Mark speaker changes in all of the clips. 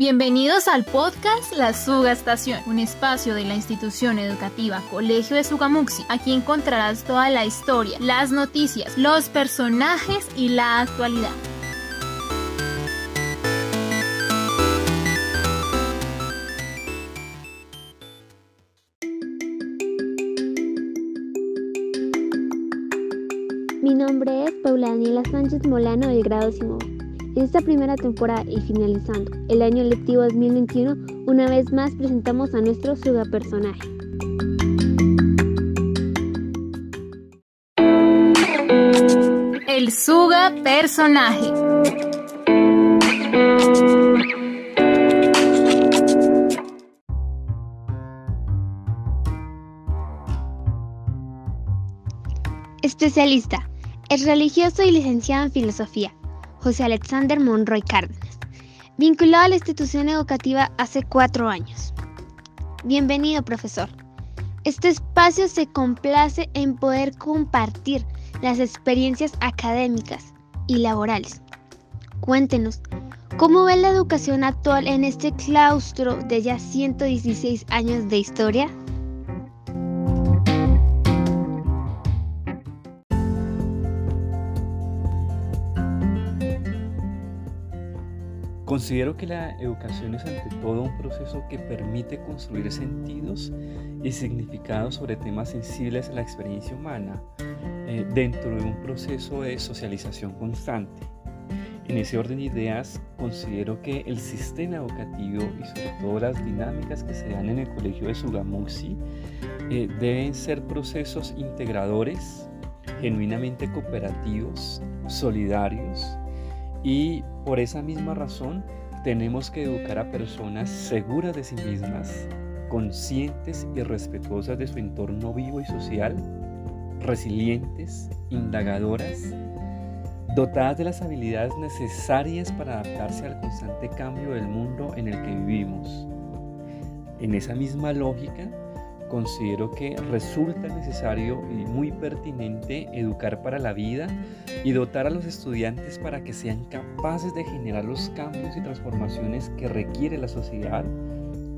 Speaker 1: Bienvenidos al podcast La Suga Estación, un espacio de la institución educativa Colegio de Sugamuxi. Aquí encontrarás toda la historia, las noticias, los personajes y la actualidad.
Speaker 2: Mi nombre es Paula Daniela Sánchez Molano del grado 9. En esta primera temporada y finalizando el año lectivo 2021, una vez más presentamos a nuestro Suga personaje.
Speaker 1: El Suga personaje.
Speaker 2: Especialista. Es religioso y licenciado en filosofía José Alexander Monroy Cárdenas, vinculado a la institución educativa hace cuatro años. Bienvenido, profesor. Este espacio se complace en poder compartir las experiencias académicas y laborales. Cuéntenos, ¿cómo ve la educación actual en este claustro de ya 116 años de historia?
Speaker 3: Considero que la educación es ante todo un proceso que permite construir sentidos y significados sobre temas sensibles a la experiencia humana eh, dentro de un proceso de socialización constante. En ese orden de ideas, considero que el sistema educativo y sobre todo las dinámicas que se dan en el colegio de Sugamuxi eh, deben ser procesos integradores, genuinamente cooperativos, solidarios, y por esa misma razón tenemos que educar a personas seguras de sí mismas, conscientes y respetuosas de su entorno vivo y social, resilientes, indagadoras, dotadas de las habilidades necesarias para adaptarse al constante cambio del mundo en el que vivimos. En esa misma lógica, considero que resulta necesario y muy pertinente educar para la vida y dotar a los estudiantes para que sean capaces de generar los cambios y transformaciones que requiere la sociedad,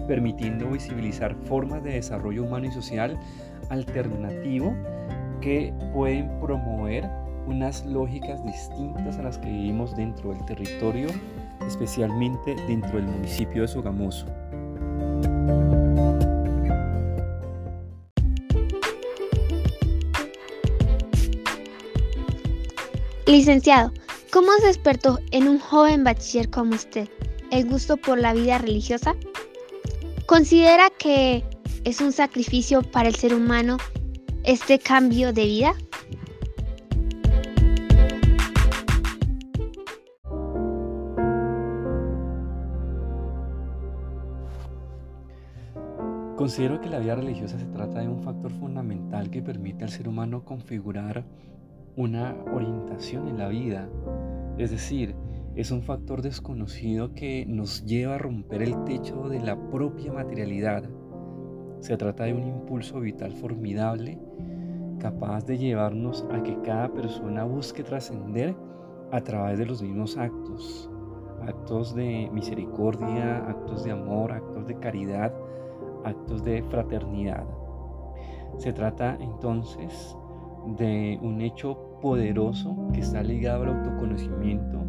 Speaker 3: permitiendo visibilizar formas de desarrollo humano y social alternativo que pueden promover unas lógicas distintas a las que vivimos dentro del territorio, especialmente dentro del municipio de Sogamoso.
Speaker 2: Licenciado, ¿cómo se despertó en un joven bachiller como usted el gusto por la vida religiosa? ¿Considera que es un sacrificio para el ser humano este cambio de vida?
Speaker 3: Considero que la vida religiosa se trata de un factor fundamental que permite al ser humano configurar una orientación en la vida. Es decir, es un factor desconocido que nos lleva a romper el techo de la propia materialidad. Se trata de un impulso vital formidable, capaz de llevarnos a que cada persona busque trascender a través de los mismos actos. Actos de misericordia, actos de amor, actos de caridad, actos de fraternidad. Se trata entonces de un hecho poderoso que está ligado al autoconocimiento,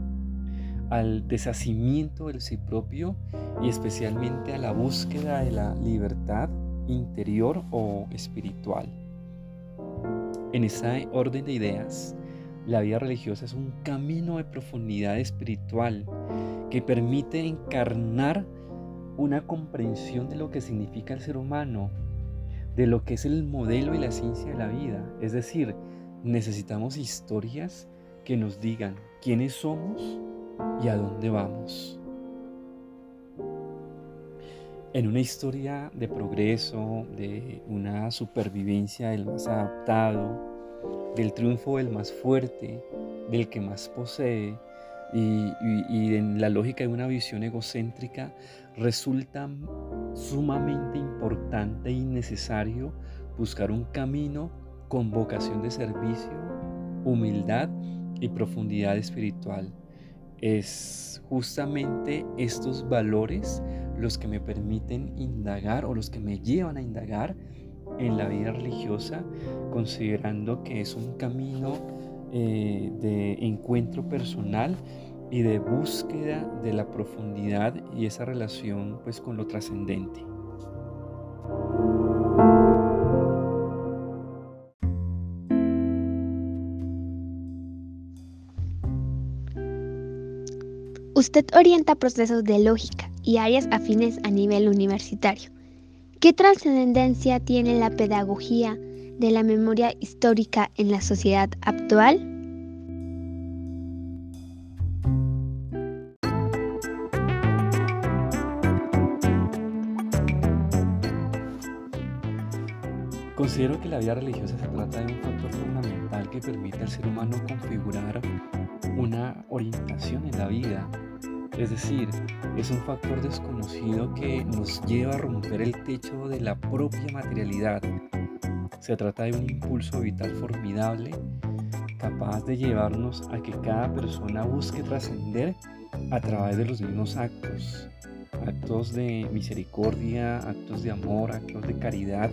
Speaker 3: al deshacimiento del sí propio y especialmente a la búsqueda de la libertad interior o espiritual. En esa orden de ideas, la vida religiosa es un camino de profundidad espiritual que permite encarnar una comprensión de lo que significa el ser humano, de lo que es el modelo y la ciencia de la vida. Es decir, necesitamos historias que nos digan quiénes somos y a dónde vamos. En una historia de progreso, de una supervivencia del más adaptado, del triunfo del más fuerte, del que más posee, y, en la lógica de una visión egocéntrica, resulta sumamente importante y necesario buscar un camino con vocación de servicio, humildad y profundidad espiritual. es justamente estos valores los que me permiten indagar o los que me llevan a indagar en la vida religiosa, considerando que es un camino eh, de encuentro personal y de búsqueda de la profundidad y esa relación pues con lo trascendente.
Speaker 2: Usted orienta procesos de lógica y áreas afines a nivel universitario. ¿Qué trascendencia tiene la pedagogía de la memoria histórica en la sociedad actual?
Speaker 3: Que la vida religiosa se trata de un factor fundamental que permite al ser humano configurar una orientación en la vida es decir, es un factor desconocido que nos lleva a romper el techo de la propia materialidad. Se trata de un impulso vital formidable capaz de llevarnos a que cada persona busque trascender a través de los mismos actos. Actos de misericordia, actos de amor, actos de caridad,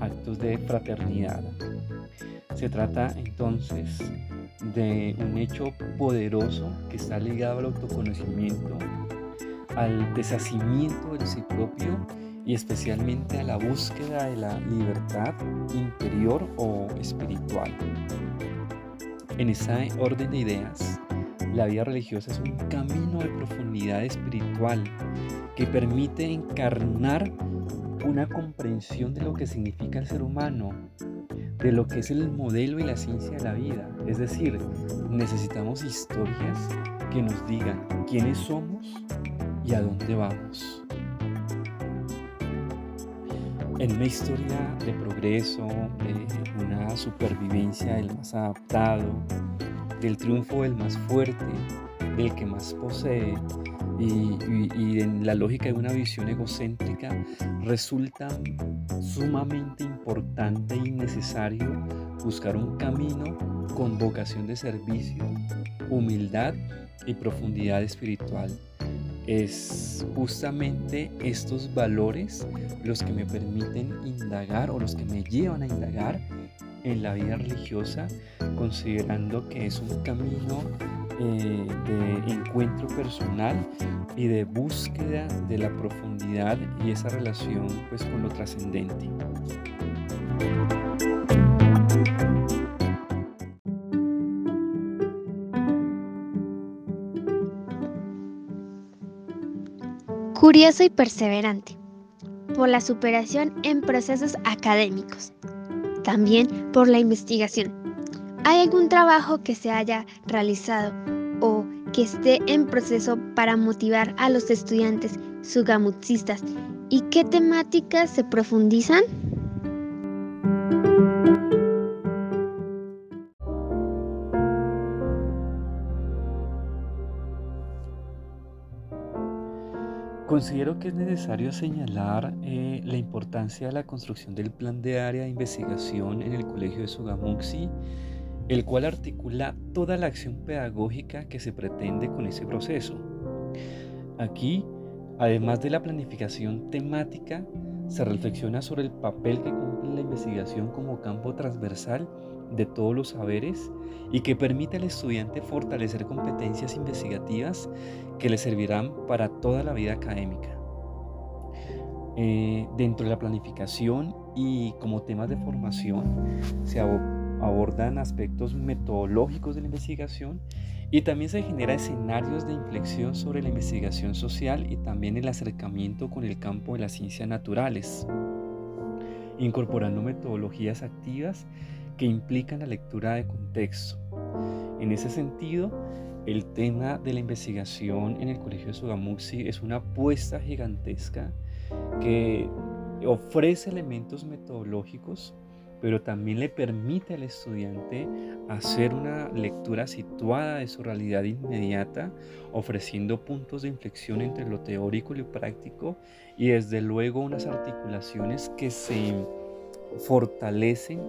Speaker 3: actos de fraternidad. Se trata entonces de un hecho poderoso que está ligado al autoconocimiento, al deshacimiento del sí propio y especialmente a la búsqueda de la libertad interior o espiritual. En ese orden de ideas, la vida religiosa es un camino de profundidad espiritual que permite encarnar una comprensión de lo que significa el ser humano, de lo que es el modelo y la ciencia de la vida. Es decir, necesitamos historias que nos digan quiénes somos y a dónde vamos. En una historia de progreso, de una supervivencia del más adaptado, del triunfo del más fuerte, del que más posee, y, en la lógica de una visión egocéntrica resulta sumamente importante y necesario buscar un camino con vocación de servicio, humildad y profundidad espiritual. Es justamente estos valores los que me permiten indagar o los que me llevan a indagar en la vida religiosa, considerando que es un camino eh, de encuentro personal y de búsqueda de la profundidad y esa relación pues con lo trascendente.
Speaker 2: Curioso y perseverante por la superación en procesos académicos, también por la investigación ¿Hay algún trabajo que se haya realizado o que esté en proceso para motivar a los estudiantes sugamuxistas y qué temáticas se profundizan?
Speaker 3: Considero que es necesario señalar eh, la importancia de la construcción del plan de área de investigación en el Colegio de Sugamuxi el cual articula toda la acción pedagógica que se pretende con ese proceso. Aquí, además de la planificación temática, se reflexiona sobre el papel que cumple la investigación como campo transversal de todos los saberes y que permite al estudiante fortalecer competencias investigativas que le servirán para toda la vida académica. Eh, dentro de la planificación y como temas de formación se abordan aspectos metodológicos de la investigación y también se genera escenarios de inflexión sobre la investigación social y también el acercamiento con el campo de las ciencias naturales, incorporando metodologías activas que implican la lectura de contexto. En ese sentido, el tema de la investigación en el Colegio de Sogamuxi es una apuesta gigantesca que ofrece elementos metodológicos pero también le permite al estudiante hacer una lectura situada de su realidad inmediata, ofreciendo puntos de inflexión entre lo teórico y lo práctico y desde luego unas articulaciones que se fortalecen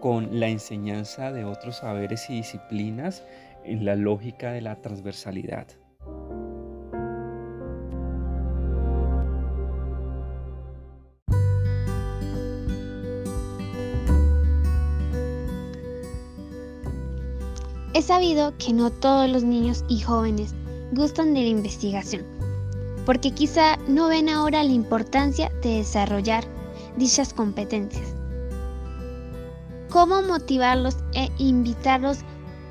Speaker 3: con la enseñanza de otros saberes y disciplinas en la lógica de la transversalidad.
Speaker 2: He sabido que no todos los niños y jóvenes gustan de la investigación, porque quizá no ven ahora la importancia de desarrollar dichas competencias. ¿Cómo motivarlos e invitarlos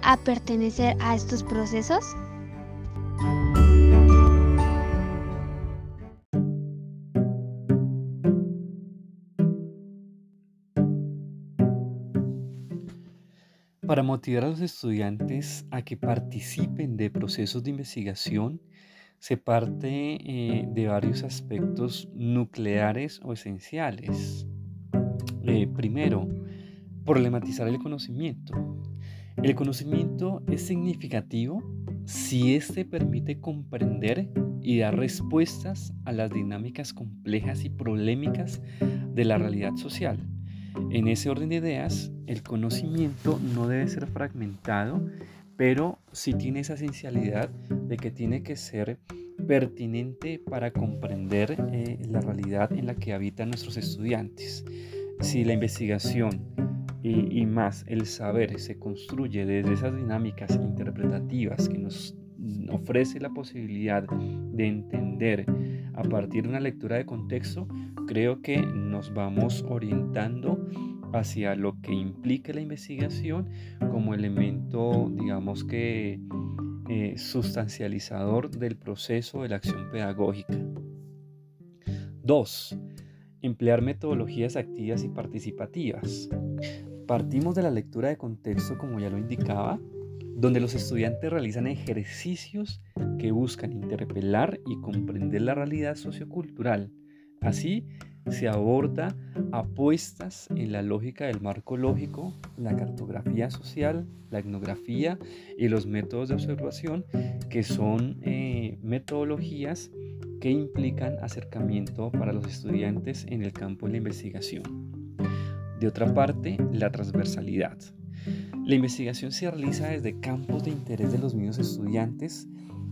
Speaker 2: a pertenecer a estos procesos?
Speaker 3: Para motivar a los estudiantes a que participen de procesos de investigación, se parte eh, de varios aspectos nucleares o esenciales. Eh, primero, problematizar el conocimiento. El conocimiento es significativo si éste permite comprender y dar respuestas a las dinámicas complejas y polémicas de la realidad social. En ese orden de ideas, el conocimiento no debe ser fragmentado, pero sí tiene esa esencialidad de que tiene que ser pertinente para comprender eh, la realidad en la que habitan nuestros estudiantes. Si la investigación y, y, más el saber se construye desde esas dinámicas interpretativas que nos ofrece la posibilidad de entender a partir de una lectura de contexto, creo que nos vamos orientando hacia lo que implica la investigación como elemento, digamos que, eh, sustancializador del proceso de la acción pedagógica. Dos, emplear metodologías activas y participativas. Partimos de la lectura de contexto, como ya lo indicaba, donde los estudiantes realizan ejercicios que buscan interpelar y comprender la realidad sociocultural. Así se aborda apuestas en la lógica del marco lógico, la cartografía social, la etnografía y los métodos de observación, que son eh, metodologías que implican acercamiento para los estudiantes en el campo de la investigación. De otra parte, la transversalidad. La investigación se realiza desde campos de interés de los mismos estudiantes,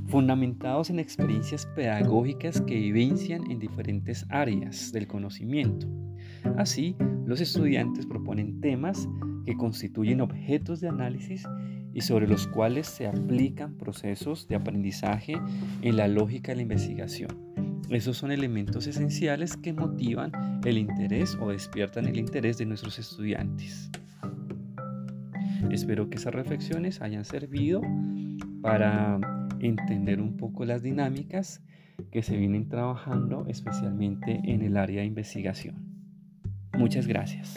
Speaker 3: fundamentados en experiencias pedagógicas que vivencian en diferentes áreas del conocimiento. Así, los estudiantes proponen temas que constituyen objetos de análisis y sobre los cuales se aplican procesos de aprendizaje en la lógica de la investigación. Esos son elementos esenciales que motivan el interés o despiertan el interés de nuestros estudiantes. Espero que esas reflexiones hayan servido para entender un poco las dinámicas que se vienen trabajando especialmente en el área de investigación. Muchas gracias.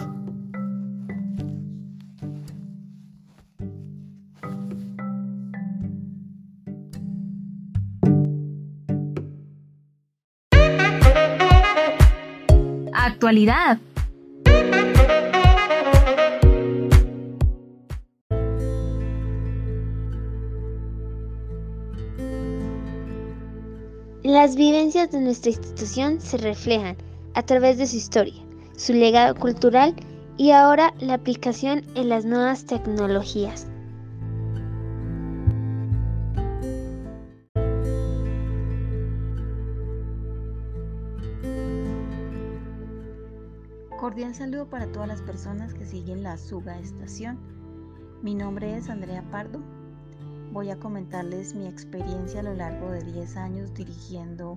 Speaker 1: Actualidad.
Speaker 2: Las vivencias de nuestra institución se reflejan a través de su historia, su legado cultural y ahora la aplicación en las nuevas tecnologías.
Speaker 4: Cordial saludo para todas las personas que siguen la Suga Estación. Mi nombre es Andrea Pardo, voy a comentarles mi experiencia a lo largo de 10 años dirigiendo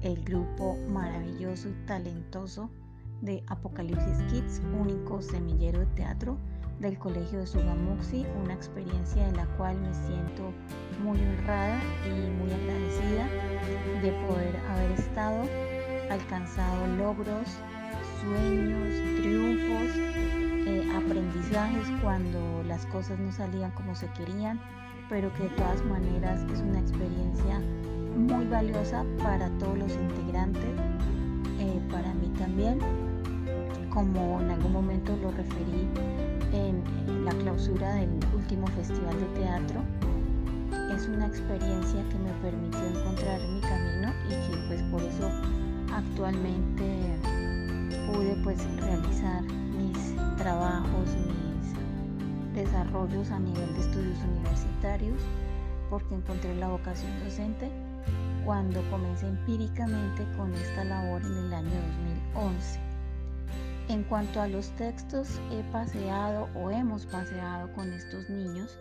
Speaker 4: el grupo maravilloso y talentoso de Apocalipsis Kids, único semillero de teatro del Colegio de Sugamuxi, una experiencia en la cual me siento muy honrada y muy agradecida de poder haber estado, alcanzado logros, sueños, triunfos, eh, aprendizajes cuando las cosas no salían como se querían pero que de todas maneras es una experiencia muy valiosa para todos los integrantes, eh, para mí también, como en algún momento lo referí en, la clausura del último festival de teatro, es una experiencia que me permitió encontrar mi camino y que pues por eso actualmente pude pues realizar mis trabajos, desarrollos a nivel de estudios universitarios, porque encontré la vocación docente cuando comencé empíricamente con esta labor en el año 2011. En cuanto a los textos, he paseado o hemos paseado con estos niños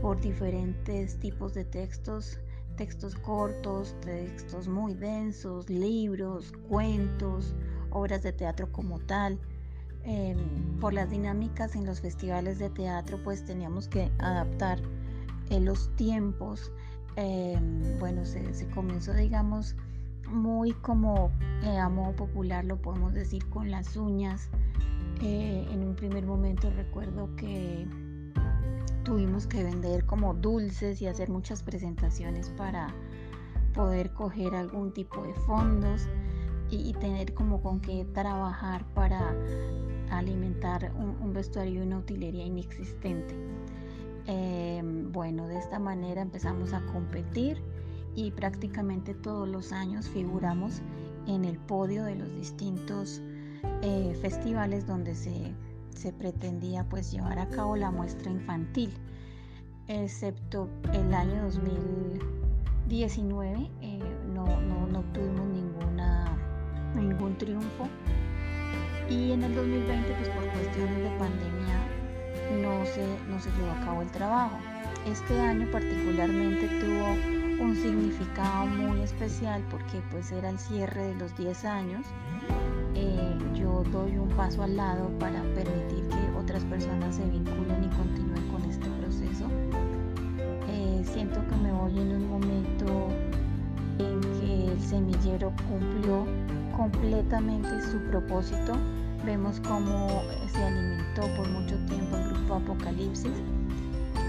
Speaker 4: por diferentes tipos de textos, textos cortos, textos muy densos, libros, cuentos, obras de teatro como tal. Por las dinámicas en los festivales de teatro, pues teníamos que adaptar eh, los tiempos. Em, bueno, se, se, comenzó, digamos, muy como eh, a modo popular, lo podemos decir, con las uñas. Eh, en un primer momento recuerdo que tuvimos que vender como dulces y hacer muchas presentaciones para poder coger algún tipo de fondos y, tener como con qué trabajar para alimentar un, vestuario y una utilería inexistente. Em, bueno, de esta manera empezamos a competir y prácticamente todos los años figuramos en el podio de los distintos eh, festivales donde se pretendía pues llevar a cabo la muestra infantil, excepto el año 2019 eh, no, no, tuvimos ninguna, ningún triunfo y en el 2020 pues por cuestiones de pandemia no se, no se llevó a cabo el trabajo. Este año particularmente tuvo un significado muy especial porque pues era el cierre de los 10 años eh, yo doy un paso al lado para permitir que otras personas se vinculen y continúen con este proceso. Eh, siento que me voy en un momento en que el semillero cumplió completamente su propósito. Vemos cómo se alimentó por mucho tiempo el grupo Apocalipsis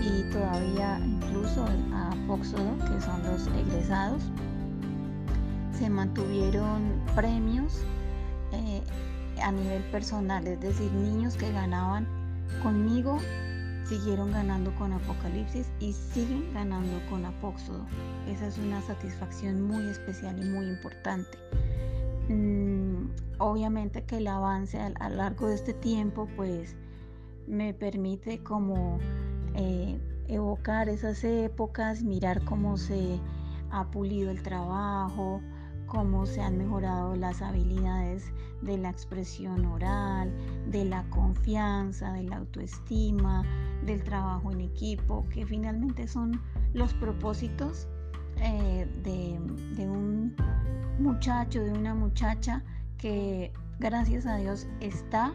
Speaker 4: y todavía incluso el Apóxodo, que son los egresados. Se mantuvieron premios eh, a nivel personal, es decir, niños que ganaban conmigo siguieron ganando con Apocalipsis y siguen ganando con Apóxodo. Esa es una satisfacción muy especial y muy importante. Mm, obviamente que el avance a, lo largo de este tiempo pues me permite como eh, evocar esas épocas, mirar cómo se ha pulido el trabajo, cómo se han mejorado las habilidades de la expresión oral, de la confianza, de la autoestima, del trabajo en equipo, que finalmente son los propósitos eh, de, un muchacho, de una muchacha que gracias a Dios está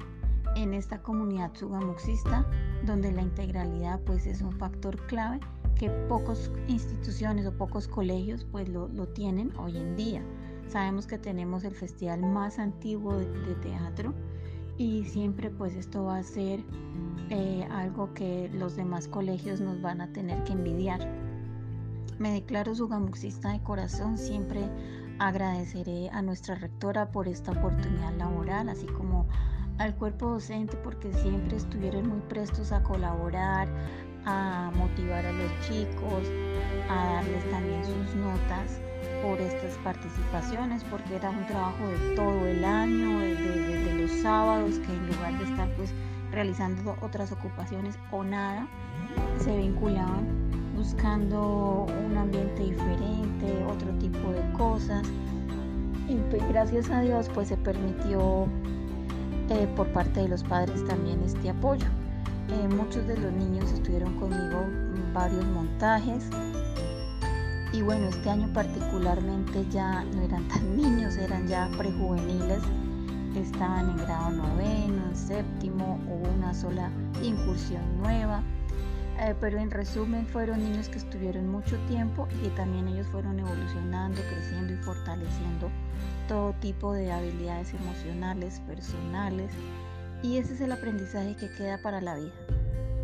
Speaker 4: en esta comunidad sugamuxista, donde la integralidad pues es un factor clave que pocas instituciones o pocos colegios pues lo, tienen hoy en día. Sabemos que tenemos el festival más antiguo de, teatro y siempre pues esto va a ser eh, algo que los demás colegios nos van a tener que envidiar. Me declaro sugamuxista de corazón, siempre agradeceré a nuestra rectora por esta oportunidad laboral, así como al cuerpo docente porque siempre estuvieron muy prestos a colaborar, a motivar a los chicos, a darles también sus notas por estas participaciones, porque era un trabajo de todo el año, desde los sábados, que en lugar de estar pues realizando otras ocupaciones o nada, se vinculaban buscando un ambiente diferente, otro tipo de cosas. Pues, gracias a Dios pues se permitió eh, por parte de los padres también este apoyo. Eh, muchos de los niños estuvieron conmigo varios montajes y bueno, este año particularmente ya no eran tan niños, eran ya prejuveniles, estaban en grado noveno, en séptimo, hubo una sola incursión nueva, eh, pero en resumen fueron niños que estuvieron mucho tiempo y también ellos fueron evolucionando, creciendo y fortaleciendo todo tipo de habilidades emocionales, personales, y ese es el aprendizaje que queda para la vida.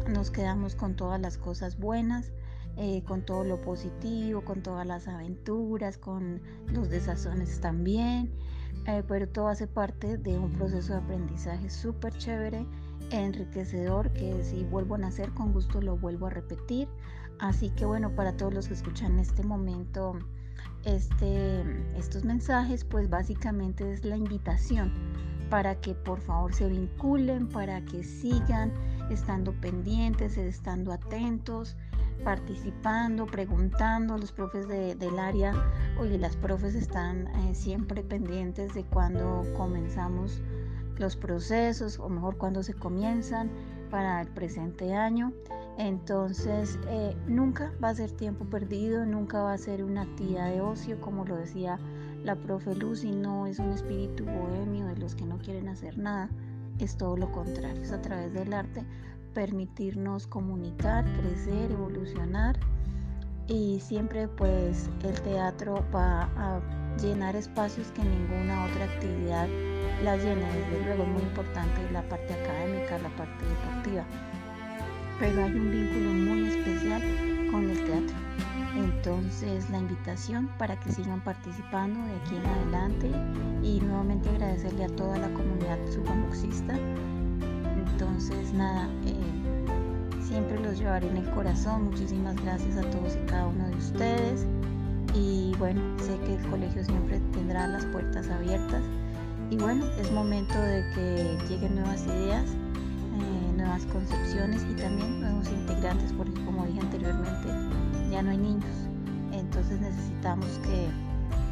Speaker 4: Nos quedamos con todas las cosas buenas, eh, con todo lo positivo, con todas las aventuras, con los desazones también, eh, pero todo hace parte de un proceso de aprendizaje súper chévere, enriquecedor, que si vuelvo a nacer con gusto lo vuelvo a repetir. Así que bueno, para todos los que escuchan en este momento este, estos mensajes, pues básicamente es la invitación para que por favor se vinculen, para que sigan estando pendientes, estando atentos, participando, preguntando. Los profes del área, oye, las profes están eh, siempre pendientes de cuando comenzamos los procesos, o mejor cuando se comienzan para el presente año. Entonces, eh, nunca va a ser tiempo perdido, nunca va a ser una actividad de ocio, como lo decía la profe Lucy, no es un espíritu bohemio de los que no quieren hacer nada, es todo lo contrario, es a través del arte permitirnos comunicar, crecer, evolucionar y siempre pues el teatro va a llenar espacios que ninguna otra actividad la llena. Desde luego es muy importante la parte académica, la parte deportiva, pero hay un vínculo muy especial con el teatro. Entonces la invitación para que sigan participando de aquí en adelante y nuevamente agradecerle a toda la comunidad subamuxista. Entonces nada, eh, siempre los llevaré en el corazón. Muchísimas gracias a todos y cada uno de ustedes. Y bueno, sé que el colegio siempre tendrá las puertas abiertas. Y bueno, es momento de que lleguen nuevas ideas, eh, nuevas concepciones y también nuevos integrantes, porque como dije anteriormente, ya no hay niños. Entonces necesitamos que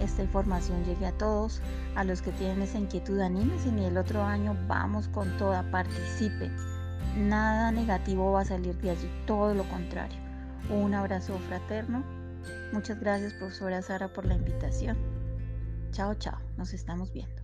Speaker 4: esta información llegue a todos, a los que tienen esa inquietud, anímense y el otro año vamos con toda, participen. Nada negativo va a salir de allí, todo lo contrario. Un abrazo fraterno. Muchas gracias, profesora Sara, por la invitación. Chao, chao, nos estamos viendo.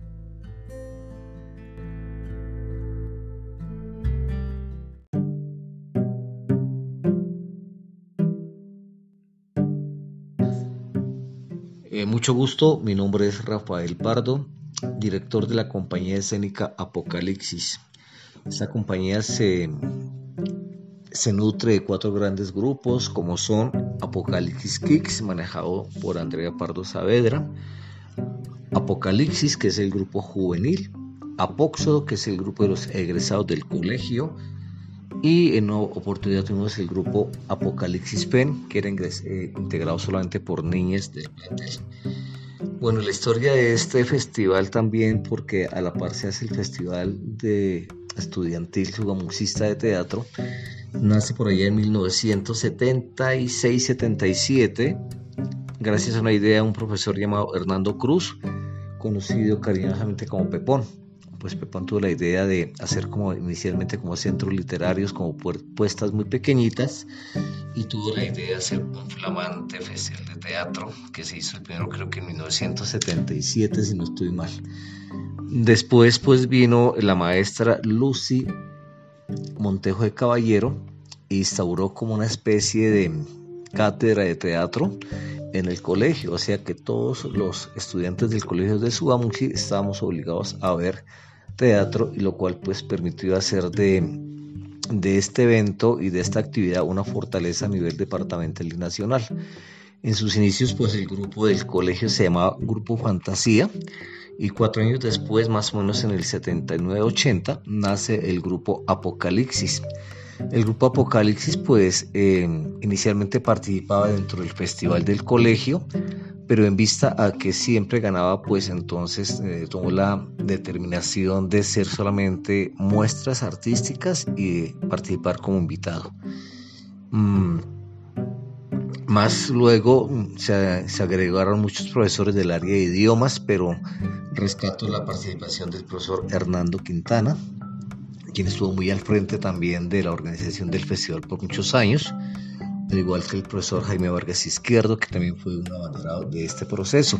Speaker 5: Eh, mucho gusto, mi nombre es Rafael Pardo, director de la compañía escénica Apocalipsis. Esta compañía se, se nutre de cuatro grandes grupos como son Apocalipsis Kicks, manejado por Andrea Pardo Saavedra, Apocalipsis, que es el grupo juvenil, Apóxodo, que es el grupo de los egresados del colegio, y en oportunidad tuvimos el grupo Apocalipsis Pen, que era eh, integrado solamente por niñas del plantel. Bueno, la historia de este festival también, porque a la par se hace el festival de estudiantil sugamuxista de teatro, nace por allá en 1976-77, gracias a una idea de un profesor llamado Hernando Cruz, conocido cariñosamente como Pepón pues Pepón tuvo la idea de hacer como inicialmente como centros literarios, como puestas muy pequeñitas, y tuvo la idea de hacer un flamante festival de teatro que se hizo el primero creo que en 1977, si no estoy mal. Después pues vino la maestra Lucy Montejo de Caballero e instauró como una especie de cátedra de teatro en el colegio, o sea que todos los estudiantes del colegio de Subamuxi estábamos obligados a ver teatro y lo cual pues permitió hacer de, de este evento y de esta actividad una fortaleza a nivel departamental y nacional. En sus inicios pues el grupo del colegio se llamaba Grupo Fantasía y cuatro años después, más o menos en el 79-80, nace el grupo Apocalipsis. El grupo Apocalipsis pues eh, inicialmente participaba dentro del festival del colegio, pero en vista a que siempre ganaba, pues entonces eh, tomó la determinación de ser solamente muestras artísticas y participar como invitado. Mm, más luego mm, se, se, agregaron muchos profesores del área de idiomas, pero rescato la participación del profesor Hernando Quintana, quien estuvo muy al frente también de la organización del festival por muchos años al igual que el profesor Jaime Vargas Izquierdo, que también fue un abanderado de este proceso.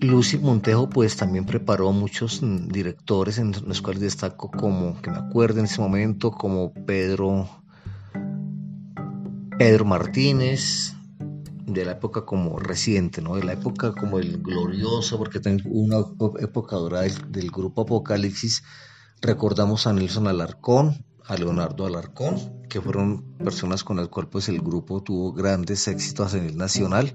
Speaker 5: Lucy Montejo pues también preparó muchos directores en los cuales destaco como, que me acuerdo en ese momento, como Pedro, Pedro Martínez, de la época como reciente, ¿no? de la época como el glorioso, porque tengo una época dorada del grupo Apocalipsis, recordamos a Nelson Alarcón, a Leonardo Alarcón, que fueron personas con las cuales el grupo tuvo grandes éxitos a nivel nacional.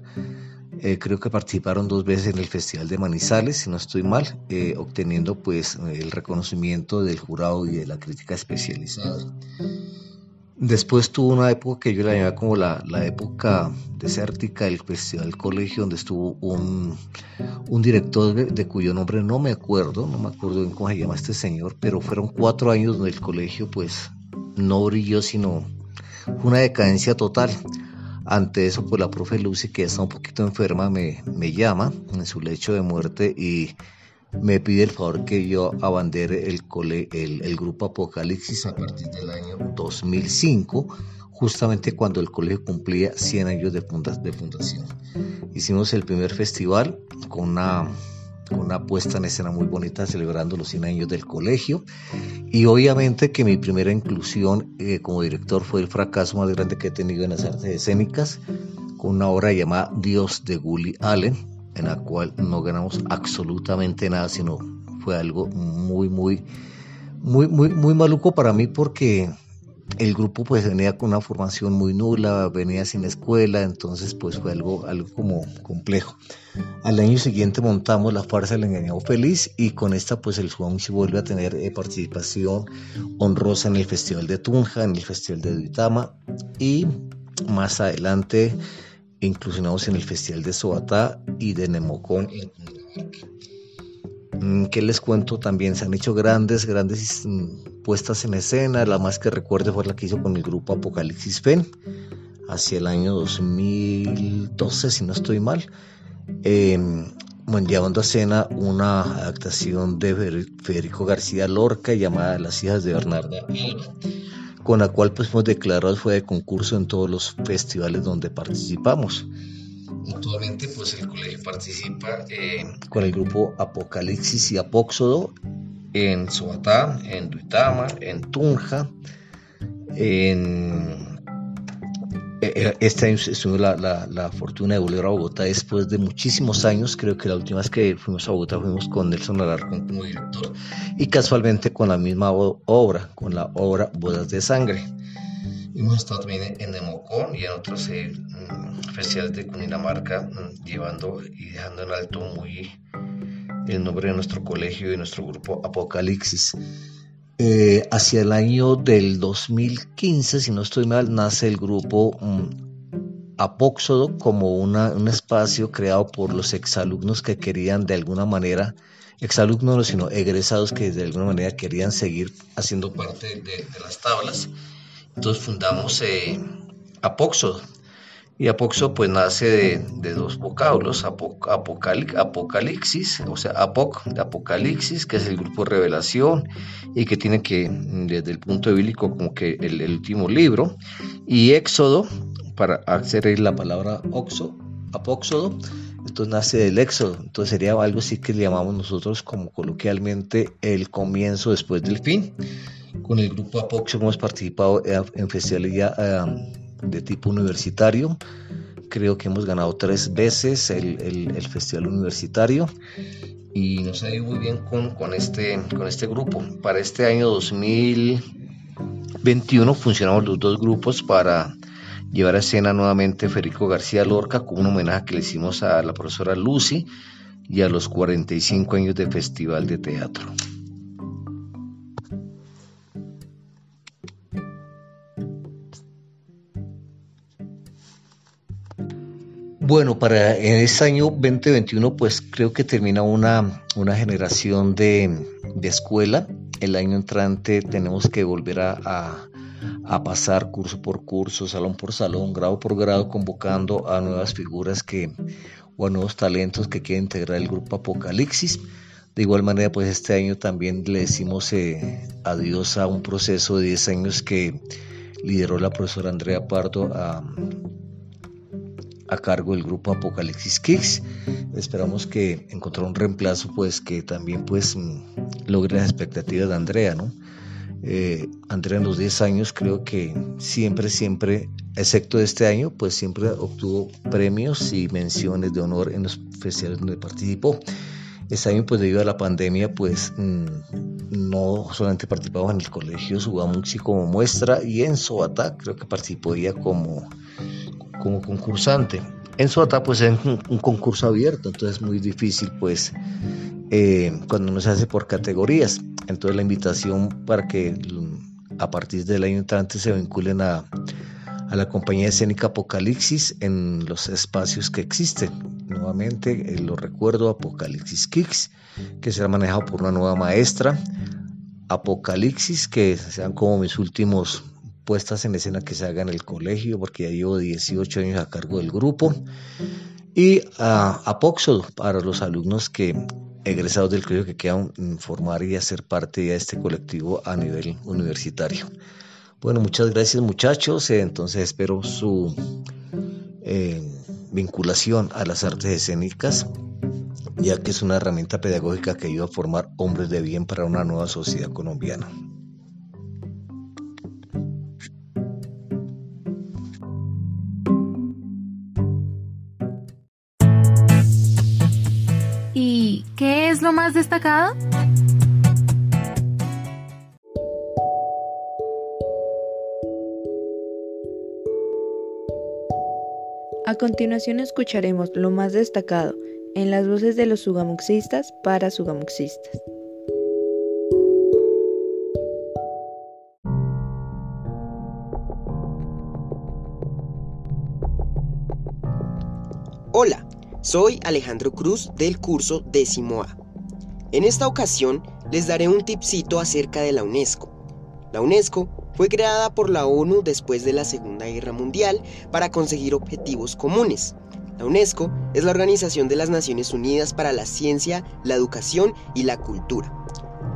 Speaker 5: Eh, creo que participaron dos veces en el Festival de Manizales, si no estoy mal, eh, obteniendo pues el reconocimiento del jurado y de la crítica especializada. Después tuvo una época que yo la llamaba como la, época desértica del Festival Colegio, donde estuvo un, director de, cuyo nombre no me acuerdo, no me acuerdo bien cómo se llama este señor, pero fueron cuatro años donde el colegio pues no brilló, sino una decadencia total. Ante eso, pues la profe Lucy, que está un poquito enferma, me, me llama en su lecho de muerte y me pide el favor que yo abandere el, el, grupo Apocalipsis a partir del año 2005, justamente cuando el colegio cumplía 100 años de, de fundación. Hicimos el primer festival con una, una puesta en escena muy bonita celebrando los 100 años del colegio y obviamente que mi primera inclusión eh, como director fue el fracaso más grande que he tenido en las artes escénicas con una obra llamada Dios de Gully Allen en la cual no ganamos absolutamente nada, sino fue algo muy, muy, muy, muy, muy maluco para mí porque el grupo pues venía con una formación muy nula, venía sin escuela, entonces pues fue algo, algo como complejo. Al año siguiente montamos la farsa del engañado feliz y con esta pues el se vuelve a tener eh, participación honrosa en el Festival de Tunja, en el Festival de Duitama y más adelante inclusionados en el Festival de Sobatá y de Nemocón mm, ¿Qué les cuento? También se han hecho grandes, grandes mm, puestas en escena. La más que recuerde fue la que hizo con el grupo Apocalipsis Fen hacia el año 2012, si no estoy mal. Em, llevando a escena una adaptación de Federico García Lorca llamada Las hijas de Bernarda con la cual pues fuimos declarados fue de concurso en todos los festivales donde participamos. Actualmente pues el colegio participa eh, con el grupo Apocalipsis y Apóxodo en Sobatá, en Duitama, en Tunja, en eh, eh, este año estuve la, la, fortuna de volver a Bogotá después de muchísimos años. Creo que la última vez que fuimos a Bogotá fuimos con Nelson Alarcón como director y casualmente con la misma obra, con la obra Bodas de Sangre. Hemos estado también en Nemocón y en otros eh, mm, festivales de Cundinamarca, mm, llevando y dejando en alto muy el nombre de nuestro colegio y nuestro grupo Apocalipsis. Eh, hacia el año del 2015, si no estoy mal, nace el grupo mm, Apóxodo como un espacio creado por los exalumnos que querían de alguna manera, exalumnos no, sino egresados que de alguna manera querían seguir haciendo parte de, las tablas. Entonces fundamos eh, Apóxodo y Apoxo pues nace de, dos vocablos, apocalipsis, o sea, apoc, de apocalipsis, que es el grupo de revelación y que tiene que, desde el punto de bíblico, como que el, último libro, y éxodo, para hacer la palabra oxo, apóxodo, entonces nace del éxodo, entonces sería algo así que le llamamos nosotros como coloquialmente el comienzo después del fin. Con el grupo Apoxo hemos participado en festivales. Eh, de tipo universitario. Creo que hemos ganado tres veces el, el, festival universitario y nos ha ido muy bien con, con, este, con este grupo. Para este año 2021 funcionamos los dos grupos para llevar a escena nuevamente Federico García Lorca con un homenaje que le hicimos a la profesora Lucy y a los 45 años de Festival de Teatro. Bueno, para este año 2021, pues creo que termina una, una generación de, escuela. El año entrante tenemos que volver a, pasar curso por curso, salón por salón, grado por grado, convocando a nuevas figuras que, o a nuevos talentos que quieren integrar el grupo Apocalipsis. De igual manera, pues este año también le decimos eh, adiós a un proceso de 10 años que lideró la profesora Andrea Pardo a a cargo del grupo Apocalipsis Kicks. Esperamos que encontrar un reemplazo pues que también pues mm, logre las expectativas de Andrea, ¿no? Eh, Andrea en los 10 años creo que siempre, siempre, excepto este año, pues siempre obtuvo premios y menciones de honor en los festivales donde participó. Este año, pues debido a la pandemia, pues mm, no solamente participaba en el colegio Subamuxi como muestra y en Soata creo que participó ella como como concursante. En Sota pues es un, concurso abierto, entonces es muy difícil pues eh, cuando no se hace por categorías. Entonces la invitación para que a partir del año entrante se vinculen a, a la compañía escénica Apocalipsis en los espacios que existen. Nuevamente eh, lo recuerdo, Apocalipsis Kicks, que será manejado por una nueva maestra. Apocalipsis, que sean como mis últimos puestas en escena que se haga en el colegio, porque ya llevo 18 años a cargo del grupo. Y a Apóxodo, para los alumnos que egresados del colegio que quieran formar y hacer parte de este colectivo a nivel universitario. Bueno, muchas gracias muchachos. Eh, entonces espero su eh, vinculación a las artes escénicas, ya que es una herramienta pedagógica que ayuda a formar hombres de bien para una nueva sociedad colombiana.
Speaker 1: Destacado?
Speaker 6: A continuación escucharemos lo más destacado en las voces de los sugamuxistas para sugamuxistas.
Speaker 7: Hola, soy Alejandro Cruz del curso décimo A. En esta ocasión les daré un tipcito acerca de la UNESCO. La UNESCO fue creada por la ONU después de la Segunda Guerra Mundial para conseguir objetivos comunes. La UNESCO es la Organización de las Naciones Unidas para la Ciencia, la Educación y la Cultura.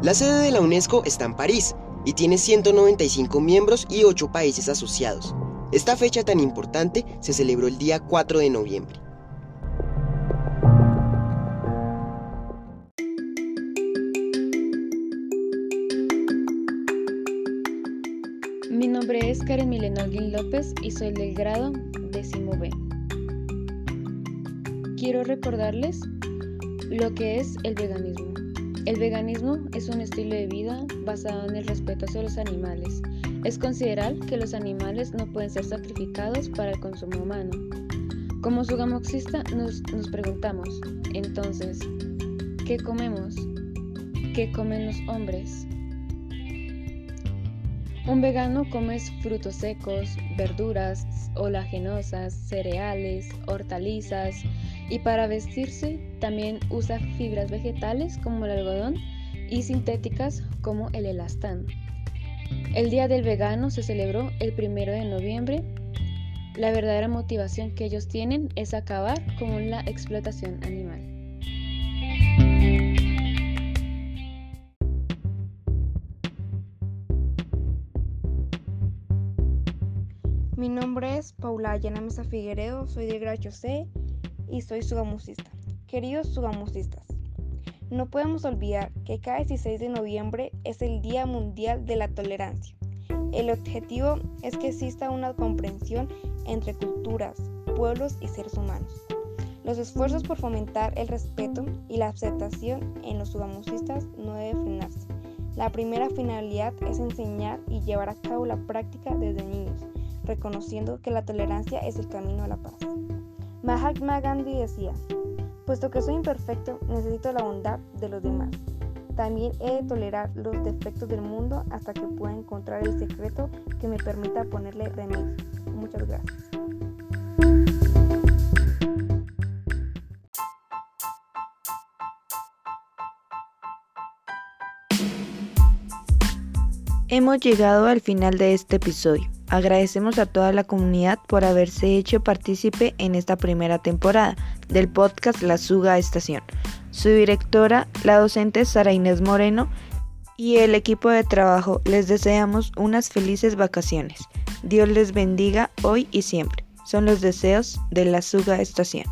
Speaker 7: La sede de la UNESCO está en París y tiene 195 miembros y 8 países asociados. Esta fecha tan importante se celebró el día 4 de noviembre.
Speaker 8: Soy del grado décimo B. Quiero recordarles lo que es el veganismo. El veganismo es un estilo de vida basado en el respeto hacia los animales. Es considerar que los animales no pueden ser sacrificados para el consumo humano. Como sugamoxista nos, nos preguntamos, entonces, ¿qué comemos? ¿Qué comen los hombres? Un vegano come frutos secos, verduras olagenosas, cereales, hortalizas y para vestirse también usa fibras vegetales como el algodón y sintéticas como el elastán. El Día del Vegano se celebró el primero de noviembre. La verdadera motivación que ellos tienen es acabar con la explotación animal.
Speaker 9: Es Paula Ayana Mesa Figueredo, soy de Gracho C y soy sugamusista. Queridos sugamusistas, no podemos olvidar que cada 16 de noviembre es el Día Mundial de la Tolerancia. El objetivo es que exista una comprensión entre culturas, pueblos y seres humanos. Los esfuerzos por fomentar el respeto y la aceptación en los sugamusistas no deben frenarse. La primera finalidad es enseñar y llevar a cabo la práctica desde niños reconociendo que la tolerancia es el camino a la paz. Mahatma Gandhi decía, puesto que soy imperfecto, necesito la bondad de los demás. También he de tolerar los defectos del mundo hasta que pueda encontrar el secreto que me permita ponerle remedio. Muchas gracias.
Speaker 6: Hemos llegado al final de este episodio. Agradecemos a toda la comunidad por haberse hecho partícipe en esta primera temporada del podcast La Suga Estación. Su directora, la docente Sara Inés Moreno y el equipo de trabajo les deseamos unas felices vacaciones. Dios les bendiga hoy y siempre. Son los deseos de La Suga Estación.